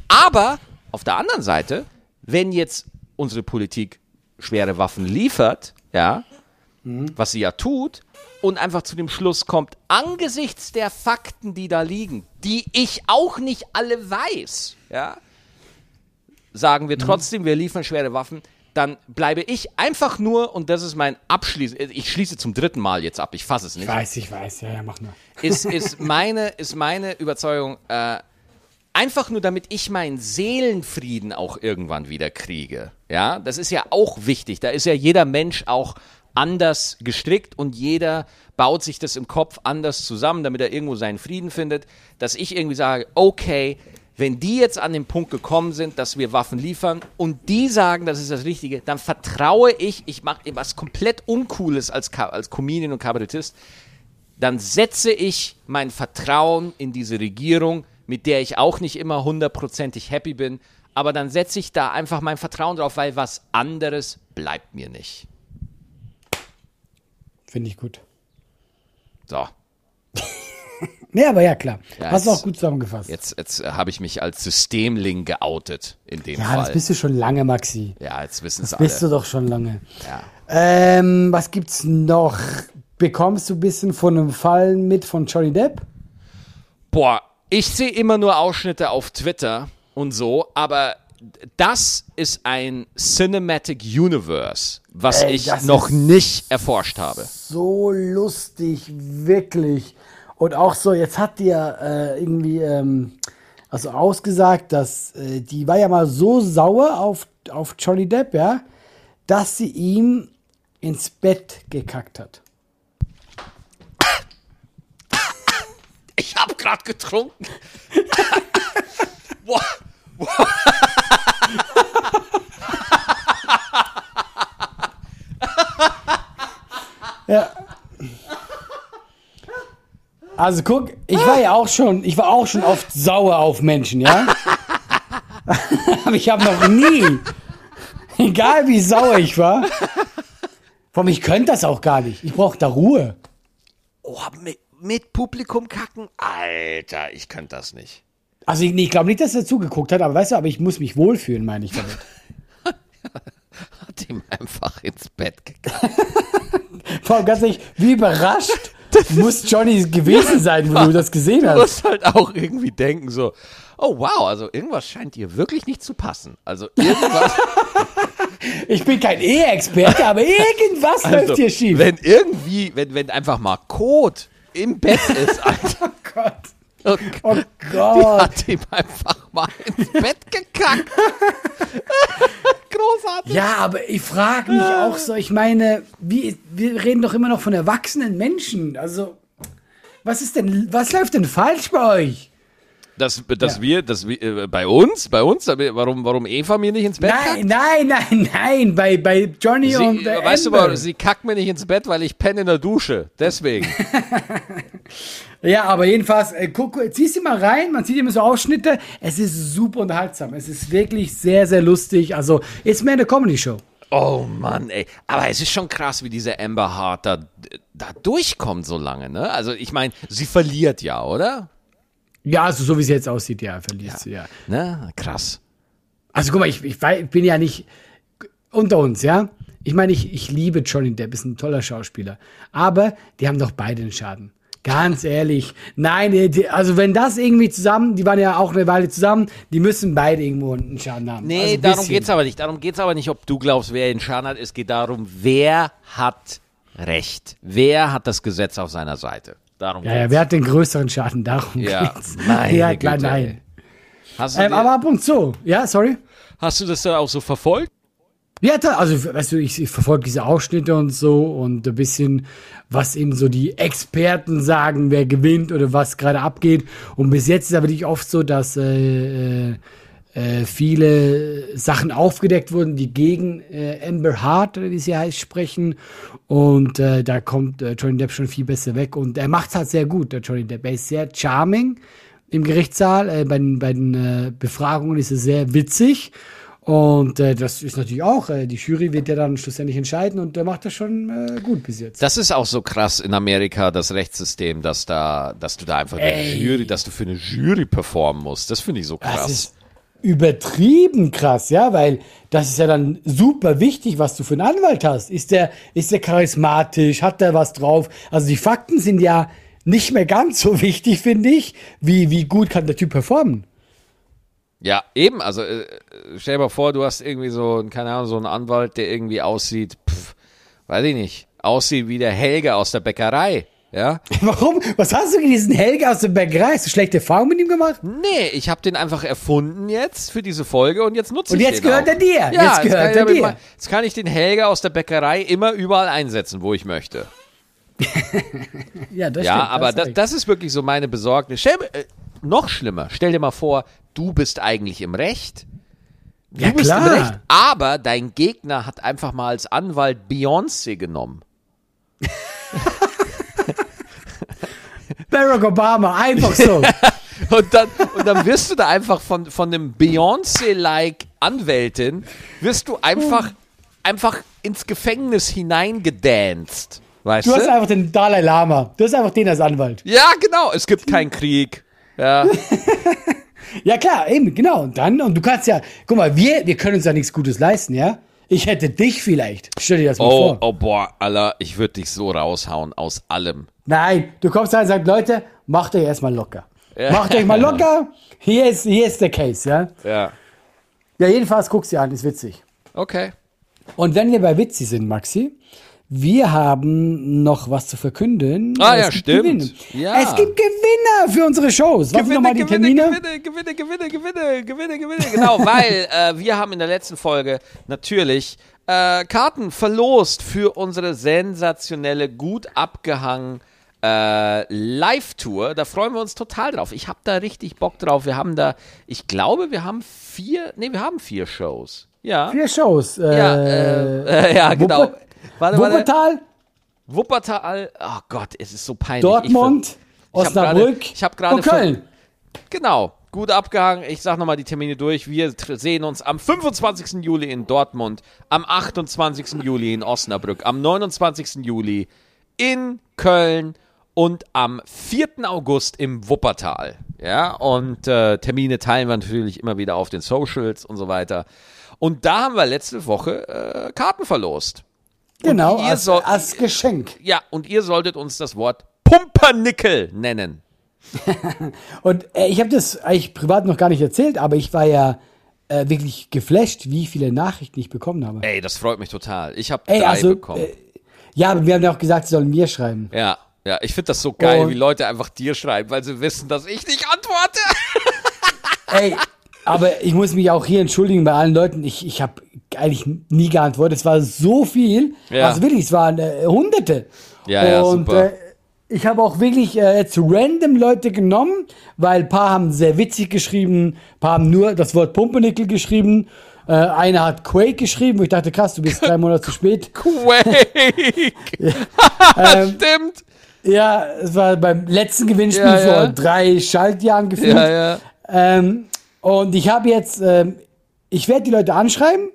Aber auf der anderen Seite, wenn jetzt unsere Politik schwere Waffen liefert, ja, was sie ja tut, und einfach zu dem Schluss kommt, angesichts der Fakten, die da liegen, die ich auch nicht alle weiß, ja, sagen wir trotzdem, wir liefern schwere Waffen, dann bleibe ich einfach nur, und das ist mein Abschließ, ich schließe zum dritten Mal jetzt ab, ich fasse es Ich nicht, weiß, ich weiß. Ja, ja, mach nur. ist, ist, meine, ist meine Überzeugung, äh, einfach nur damit ich meinen Seelenfrieden auch irgendwann wieder kriege. Ja, das ist ja auch wichtig. Da ist ja jeder Mensch auch anders gestrickt und jeder baut sich das im Kopf anders zusammen, damit er irgendwo seinen Frieden findet, dass ich irgendwie sage, okay, wenn die jetzt an den Punkt gekommen sind, dass wir Waffen liefern und die sagen, das ist das Richtige, dann vertraue ich, ich mache was komplett Uncooles als, als Comedian und Kabarettist, dann setze ich mein Vertrauen in diese Regierung, mit der ich auch nicht immer hundertprozentig happy bin, aber dann setze ich da einfach mein Vertrauen drauf, weil was anderes bleibt mir nicht. Finde ich gut. So, Nee, aber ja, klar. Ja, Hast du auch gut zusammengefasst. jetzt, jetzt habe ich mich als Systemling geoutet in dem ja, das Fall. bist du schon lange, Maxi. ja, jetzt wissen es Das alle. bist du doch schon lange. Ja. Ähm, was gibt's noch? Bekommst du ein bisschen von einem Fall mit von Johnny Depp? Boah, ich sehe immer nur Ausschnitte auf Twitter und so, aber das ist ein Cinematic Universe, was Ey, ich noch nicht erforscht habe. So lustig, wirklich. Und auch so, jetzt hat die ja äh, irgendwie ähm, also ausgesagt, dass äh, die war ja mal so sauer auf, auf Johnny Depp, ja, dass sie ihm ins Bett gekackt hat. Ich habe gerade getrunken. Boah. Ja. Also guck, ich war ja auch schon, ich war auch schon oft sauer auf Menschen, ja. Aber ich habe noch nie, egal wie sauer ich war, von ich könnte das auch gar nicht. Ich brauche da Ruhe. Oh, mit, mit Publikum kacken? Alter, ich könnte das nicht. Also ich, nee, ich glaube nicht, dass er zugeguckt hat, aber weißt du, aber ich muss mich wohlfühlen, meine ich damit. Hat ihm einfach ins Bett gekackt. Vor allem ganz ehrlich, wie überrascht muss Johnny gewesen sein, wo du das gesehen Du hast. musst halt auch irgendwie denken so, oh wow, also irgendwas scheint dir wirklich nicht zu passen. Also irgendwas, Ich bin kein Ehe-Experte, aber irgendwas also, läuft hier schief. wenn irgendwie, wenn, wenn einfach mal Kot im Bett ist, Alter. oh Gott. Oh Oh Die Gott. hat ihm einfach mal ins Bett gekackt. Großartig. Ja, aber ich frage mich auch so, ich meine, wie, wir reden doch immer noch von erwachsenen Menschen. Also, was ist denn, was läuft denn falsch bei euch? Dass, dass Ja. wir, dass wir, äh, bei uns, bei uns, warum, warum Eva mir nicht ins Bett kackt? Nein, nein, nein, nein, bei, bei Johnny Sie, und äh, weißt du, Amber. warum- sie kackt mir nicht ins Bett, weil ich penne in der Dusche. Deswegen. Ja, aber jedenfalls, äh, guck, guck, zieh sie mal rein, man sieht immer so Ausschnitte. Es ist super unterhaltsam. Es ist wirklich sehr, sehr lustig. Also, ist mehr eine Comedy-Show. Oh Mann, ey. Aber es ist schon krass, wie diese Amber Hart da, da durchkommt so lange, ne? Also ich meine, sie verliert ja, oder? Ja, also so wie sie jetzt aussieht, ja, verliert sie, ja. Ne? Krass. Also guck mal, ich, ich, bin ja nicht unter uns, ja. Ich meine, ich, ich liebe Johnny Depp, ist ein toller Schauspieler. Aber die haben doch beide einen Schaden. Ganz ehrlich. Nein, also wenn das irgendwie zusammen, die waren ja auch eine Weile zusammen, die müssen beide irgendwo einen Schaden haben. Nee, also ein darum bisschen. geht's aber nicht. Darum geht's aber nicht, ob du glaubst, wer den Schaden hat. Es geht darum, wer hat Recht. Wer hat das Gesetz auf seiner Seite. Darum Ja, ja, geht's. wer hat den größeren Schaden? Darum Ja, geht's. meine ja, Güte, klar, ey. nein. Ähm, aber ab und zu. Ja, sorry. hast du das da auch so verfolgt? Ja, da, also, weißt du, ich, ich verfolge diese Ausschnitte und so und ein bisschen, was eben so die Experten sagen, wer gewinnt oder was gerade abgeht. Und bis jetzt ist aber nicht oft so, dass äh, äh, viele Sachen aufgedeckt wurden, die gegen äh, Amber Hart, oder wie sie heißt, sprechen. Und äh, da kommt äh, Johnny Depp schon viel besser weg. Und er macht es halt sehr gut, der Johnny Depp. Er ist sehr charming im Gerichtssaal. Äh, bei den, bei den äh, Befragungen ist er sehr witzig. Und äh, das ist natürlich auch, äh, die Jury wird ja dann schlussendlich entscheiden und der macht das schon äh, gut bis jetzt. Das ist auch so krass in Amerika, das Rechtssystem, dass da, dass du da einfach eine. Jury, dass du für eine Jury performen musst. Das finde ich so krass. Übertrieben krass, ja, weil das ist ja dann super wichtig, was du für einen Anwalt hast. Ist der, ist der charismatisch, hat der was drauf? Also die Fakten sind ja nicht mehr ganz so wichtig, finde ich, wie, wie gut kann der Typ performen. Ja, eben. Also äh, stell dir mal vor, du hast irgendwie so, keine Ahnung, so einen Anwalt, der irgendwie aussieht, pff, weiß ich nicht, aussieht wie der Helge aus der Bäckerei. Ja? Warum? Was hast du gegen diesen Helge aus der Bäckerei? Hast du schlechte Erfahrungen mit ihm gemacht? Nee, ich habe den einfach erfunden jetzt für diese Folge und jetzt nutze Und ich jetzt den gehört auch. er dir. Ja, Jetzt gehört er dir. mal- Jetzt kann ich den Helge aus der Bäckerei immer überall einsetzen, wo ich möchte. Ja, das Ja, stimmt, aber das, das ist wirklich so meine Besorgnis. Stell, äh, noch schlimmer, stell dir mal vor, du bist eigentlich im Recht. Du Ja, bist klar. im Recht, aber dein Gegner hat einfach mal als Anwalt Beyoncé genommen. Barack Obama, einfach so. Und dann, und dann wirst du da einfach von, von einem Beyoncé-like Anwältin, wirst du einfach, einfach ins Gefängnis hineingedanced. Weißt Du du? hast einfach den Dalai Lama. Du hast einfach den als Anwalt. ja, genau. Es gibt keinen Krieg. Ja. Ja, klar, eben, genau. Und dann, und du kannst ja, guck mal, wir, wir können uns ja nichts Gutes leisten, ja? Ich hätte dich vielleicht. Stell dir das mal Oh, vor. oh boah, Alter, ich würde dich so raushauen aus allem. Nein, du kommst da und sagst, Leute, macht euch erstmal locker. Macht euch mal locker. Hier ist, hier ist der Case, ja? Ja. Ja, jedenfalls guck's dir an, ist witzig. Okay. Und wenn wir bei witzig sind, Maxi, wir haben noch was zu verkünden. Ah, Es ja, stimmt. Gewinne. Ja. Es gibt Gewinner für unsere Shows. Was nochmal die Gewinne, Termine? Gewinne, Gewinne, Gewinne, Gewinne, Gewinne, Gewinne. Genau, weil äh, wir haben in der letzten Folge natürlich äh, Karten verlost für unsere sensationelle, gut abgehangen äh, Live-Tour. Da freuen wir uns total drauf. Ich habe da richtig Bock drauf. Wir haben da, ich glaube, wir haben vier, nee, wir haben vier Shows. Ja. Vier Shows. Äh, Ja, äh, äh, ja genau. Wuppe- Warte. Wuppertal, Wuppertal. Oh Gott, es ist so peinlich. Dortmund, Ich, ich hab Osnabrück ich hab gerade und Köln. Genau, gut abgehangen. Ich sag nochmal die Termine durch. Wir sehen uns am 25. Juli in Dortmund, am 28. Juli in Osnabrück, am 29. Juli in Köln und am 4. August im Wuppertal. Ja, und äh, Termine teilen wir natürlich immer wieder auf den Socials und so weiter. Und da haben wir letzte Woche äh, Karten verlost. Genau, ihr als, soll- als Geschenk. Ja, und ihr solltet uns das Wort Pumpernickel nennen. Und äh, ich habe das eigentlich privat noch gar nicht erzählt, aber ich war ja äh, wirklich geflasht, wie viele Nachrichten ich bekommen habe. Ey, das freut mich total. Ich habe drei also, bekommen. äh, ja, aber wir haben ja auch gesagt, sie sollen mir schreiben. Ja, ja, ich finde das so geil, Und- wie Leute einfach dir schreiben, weil sie wissen, dass ich nicht antworte. Ey, aber ich muss mich auch hier entschuldigen bei allen Leuten. Ich, ich habe eigentlich nie geantwortet. Es war so viel. Ja. Also wirklich, es waren äh, Hunderte. Ja, ja, Und super. Äh, ich habe auch wirklich äh, jetzt random Leute genommen, weil ein paar haben sehr witzig geschrieben, ein paar haben nur das Wort Pumpernickel geschrieben. Äh, einer hat Quake geschrieben, wo ich dachte, krass, du bist drei Monate zu spät. Quake. Ähm, Stimmt. Ja, es war beim letzten Gewinnspiel Ja, ja. vor drei Schaltjahren gefühlt. Ja, ja. Ähm, und ich habe jetzt, ähm, ich werde die Leute anschreiben.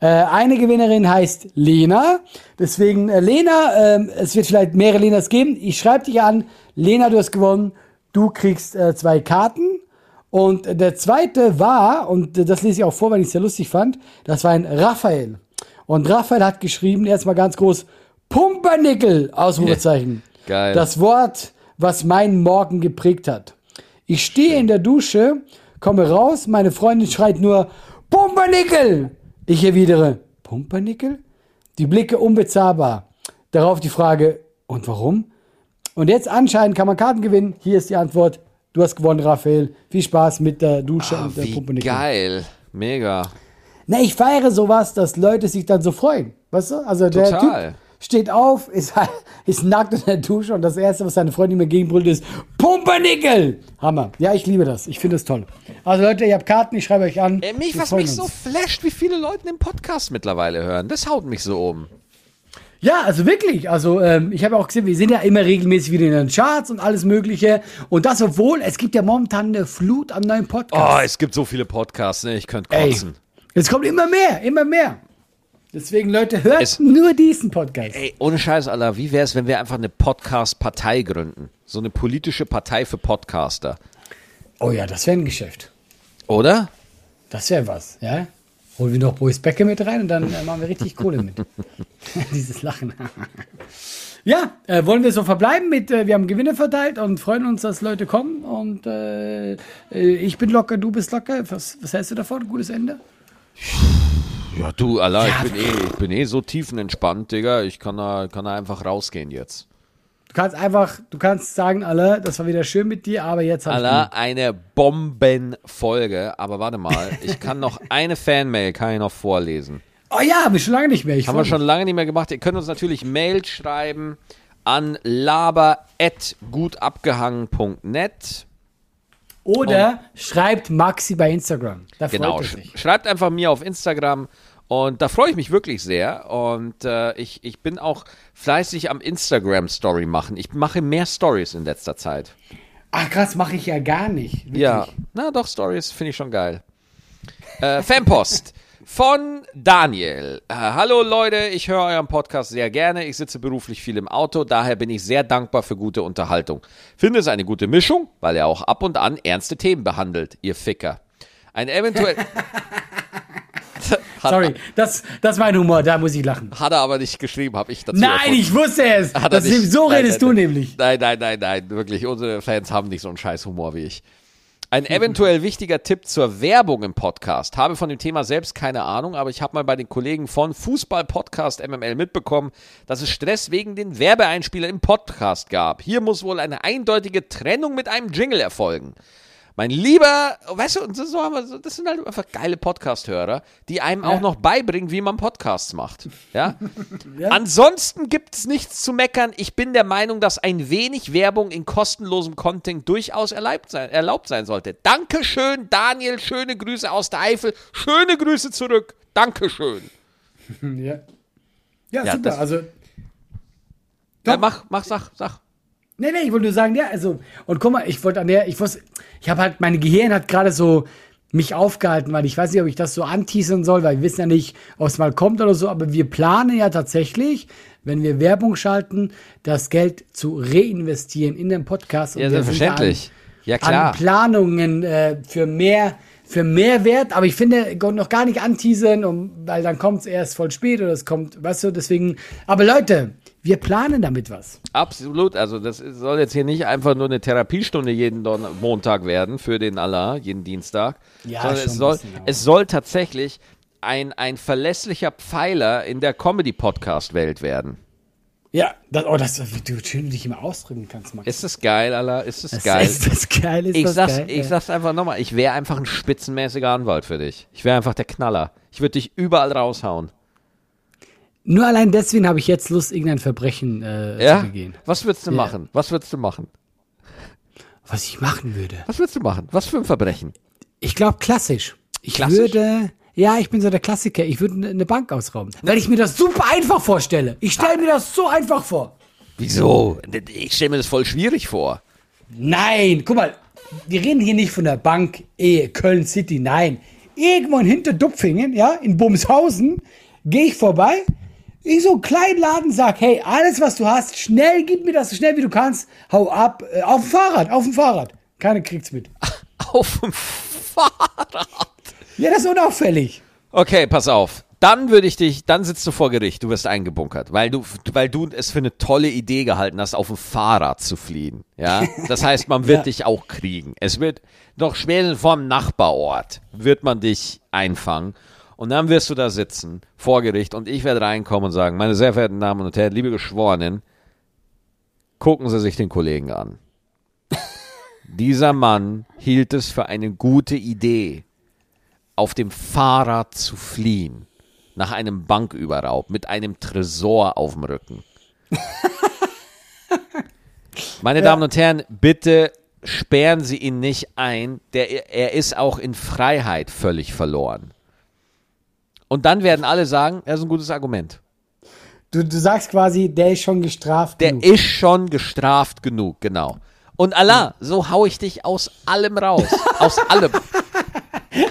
Äh, eine Gewinnerin heißt Lena. Deswegen, äh, Lena, ähm, es wird vielleicht mehrere Lenas geben. Ich schreibe dich an. Lena, du hast gewonnen. Du kriegst äh, zwei Karten. Und äh, der zweite war, und äh, das lese ich auch vor, weil ich es sehr lustig fand, das war ein Raphael. Und Raphael hat geschrieben, erstmal ganz groß, Pumpernickel, Ausrufezeichen. Geil. Das Wort, was meinen Morgen geprägt hat. Ich stehe in der Dusche, komme raus, meine Freundin schreit nur, Pumpernickel! Ich erwidere, Pumpernickel? Die Blicke unbezahlbar. Darauf die Frage, und warum? Und jetzt anscheinend kann man Karten gewinnen. Hier ist die Antwort. Du hast gewonnen, Raphael. Viel Spaß mit der Dusche Ah, und der wie Pumpernickel. geil. Mega. Na, ich feiere sowas, dass Leute sich dann so freuen. Weißt du? Also der Total. Typ steht auf, ist, ist nackt in der Dusche und das Erste, was seine Freundin mir entgegenbrüllt, ist Pumpernickel! Hammer. Ja, ich liebe das. Ich finde es toll. Also Leute, ihr habt Karten, ich schreibe euch an. Ey, mich, was mich so uns. flasht, wie viele Leute den Podcast mittlerweile hören. Das haut mich so um. Ja, also wirklich. Also ähm, ich habe auch gesehen, wir sind ja immer regelmäßig wieder in den Charts und alles Mögliche. Und das, obwohl es gibt ja momentan eine Flut an neuen Oh, Podcasts. es gibt so viele Podcasts, ne? Ich könnte Ey, kotzen. es kommt immer mehr, immer mehr. Deswegen, Leute, hört Es- nur diesen Podcast. Ey, ohne Scheiß, Alter, wie wäre es, wenn wir einfach eine Podcast-Partei gründen? So eine politische Partei für Podcaster. Oh ja, das wäre ein Geschäft. Oder? Das wäre was, ja. Holen wir noch Boris Becker mit rein und dann äh, machen wir richtig Kohle mit. Dieses Lachen. ja, äh, wollen wir so verbleiben mit, äh, wir haben Gewinne verteilt und freuen uns, dass Leute kommen und äh, äh, ich bin locker, du bist locker. Was, was hältst du davon? Gutes Ende? Ja, du, Alter, ich, bin eh, ich bin eh so tiefenentspannt, Digga. Ich kann da, kann da einfach rausgehen jetzt. Du kannst einfach, du kannst sagen, alle, das war wieder schön mit dir, aber jetzt hab ich Alter, eine Bombenfolge. Aber warte mal, ich kann noch eine Fanmail, kann ich noch vorlesen. Oh ja, haben wir schon lange nicht mehr. Ich Haben wir schon lange nicht mehr gemacht. Ihr könnt uns natürlich Mail schreiben an laber.gutabgehangen.net. Oder schreibt Maxi bei Instagram. Da Genau, schreibt einfach mir auf Instagram und da freue ich mich wirklich sehr. Und äh, ich, ich bin auch fleißig am Instagram-Story machen. Ich mache mehr Stories in letzter Zeit. Ach krass, mache ich ja gar nicht. Wirklich. Ja, na doch, Stories finde ich schon geil. Äh, Fanpost von Daniel. Äh, Hallo Leute, ich höre euren Podcast sehr gerne. Ich sitze beruflich viel im Auto, daher bin ich sehr dankbar für gute Unterhaltung. Finde es eine gute Mischung, weil er auch ab und an ernste Themen behandelt, ihr Ficker. Ein eventuell. Sorry, das, das ist mein Humor, da muss ich lachen. Hat er aber nicht geschrieben, habe ich dazu Nein, erfunden. ich wusste es. Hat Das nicht. so redest nein, du nein. nämlich. Nein, nein, nein, nein, wirklich. Unsere Fans haben nicht so einen scheiß Humor wie ich. Ein eventuell wichtiger Tipp zur Werbung im Podcast. Habe von dem Thema selbst keine Ahnung, aber ich habe mal bei den Kollegen von Fußball Podcast MML mitbekommen, dass es Stress wegen den Werbeeinspielern im Podcast gab. Hier muss wohl eine eindeutige Trennung mit einem Jingle erfolgen. Mein lieber, weißt du, so haben wir, das sind halt einfach geile Podcast-Hörer, die einem auch noch beibringen, wie man Podcasts macht. Ja? Ja. Ansonsten gibt es nichts zu meckern. Ich bin der Meinung, dass ein wenig Werbung in kostenlosem Content durchaus erlaubt sein, erlaubt sein sollte. Dankeschön, Daniel. Schöne Grüße aus der Eifel. Schöne Grüße zurück. Dankeschön. Ja, ja, Ja, super. das- Also, Ja, mach, mach, sag, sag. Nee, nee, ich wollte nur sagen, ja, also, und guck mal, ich wollte an der, ich wusste, ich habe halt, mein Gehirn hat gerade so mich aufgehalten, weil ich weiß nicht, ob ich das so anteasern soll, weil wir wissen ja nicht, ob es mal kommt oder so, aber wir planen ja tatsächlich, wenn wir Werbung schalten, das Geld zu reinvestieren in den Podcast. Und Ja, selbstverständlich. Ja, klar. an Planungen äh, für mehr, für Mehrwert, aber ich finde, noch gar nicht anteasern, um, weil dann kommt es erst voll spät oder es kommt, weißt du, deswegen, aber Leute, wir planen damit was. Absolut, also das soll jetzt hier nicht einfach nur eine Therapiestunde jeden Don Montag werden für den Allah, jeden Dienstag, Ja, sondern es soll, bisschen, es soll tatsächlich ein, ein verlässlicher Pfeiler in der Comedy-Podcast-Welt werden. Ja, das, oh, das, wie du schön dich immer ausdrücken kannst, Max. Ist das geil, Allah? Ist das, Das geil? Ist das geil? Ist ich das sag's, geil? ich sag's einfach nochmal, ich wäre einfach ein spitzenmäßiger Anwalt für dich. Ich wäre einfach der Knaller. Ich würde dich überall raushauen. Nur allein deswegen habe ich jetzt Lust, irgendein Verbrechen äh, Ja? zu begehen. Was würdest du Ja. machen? Was würdest du machen? Was ich machen würde. Was würdest du machen? Was für ein Verbrechen? Ich glaube klassisch. Ich Klassisch? würde, ja, ich bin so der Klassiker. Ich würde eine Bank ausrauben, weil ich mir das super einfach vorstelle. Ich stelle mir das so einfach vor. Wieso? Ich stelle mir das voll schwierig vor. Nein, guck mal, wir reden hier nicht von der Bank eh, Köln City, nein. Irgendwo in Hinterdupfingen, ja, in Bumshausen, gehe ich vorbei, ich so einen kleinen Laden sag, hey, alles was du hast, schnell, gib mir das so schnell wie du kannst, hau ab, äh, auf dem Fahrrad, auf dem Fahrrad. Keiner kriegt's mit. Auf dem Fahrrad. Ja, das ist unauffällig. Okay, pass auf. Dann würde ich dich, dann sitzt du vor Gericht, du wirst eingebunkert, weil du, weil du es für eine tolle Idee gehalten hast, auf dem Fahrrad zu fliehen. Ja, das heißt, man wird Ja. dich auch kriegen. Es wird noch spätestens vom Nachbarort wird man dich einfangen und dann wirst du da sitzen vor Gericht und ich werde reinkommen und sagen, meine sehr verehrten Damen und Herren, liebe Geschworenen, gucken Sie sich den Kollegen an. Dieser Mann hielt es für eine gute Idee, auf dem Fahrrad zu fliehen nach einem Banküberraub mit einem Tresor auf dem Rücken. Meine Damen und Herren, bitte sperren Sie ihn nicht ein. Der, er ist auch in Freiheit völlig verloren. Und dann werden alle sagen, er ist ein gutes Argument. Du, du sagst quasi, der ist schon gestraft. Der genug. ist schon gestraft genug, genau. Und Allah, so hau ich dich aus allem raus. Aus allem.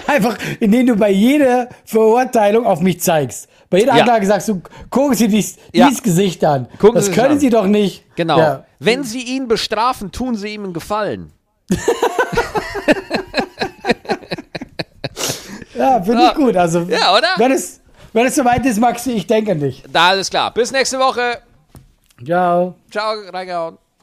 Einfach, indem du bei jeder Verurteilung auf mich zeigst. Bei jeder Ja. Anklage sagst du, gucken Sie dies, Ja. dieses Gesicht an. Gucken das Sie können an. Sie doch nicht. Genau. Ja, Wenn Sie ihn bestrafen, tun Sie ihm einen Gefallen. ja finde ich gut. Also, Ja, oder? Wenn es, wenn es soweit ist, Maxi, ich denke an dich. Da alles klar. Bis nächste Woche. Ciao. Ciao, reingehauen.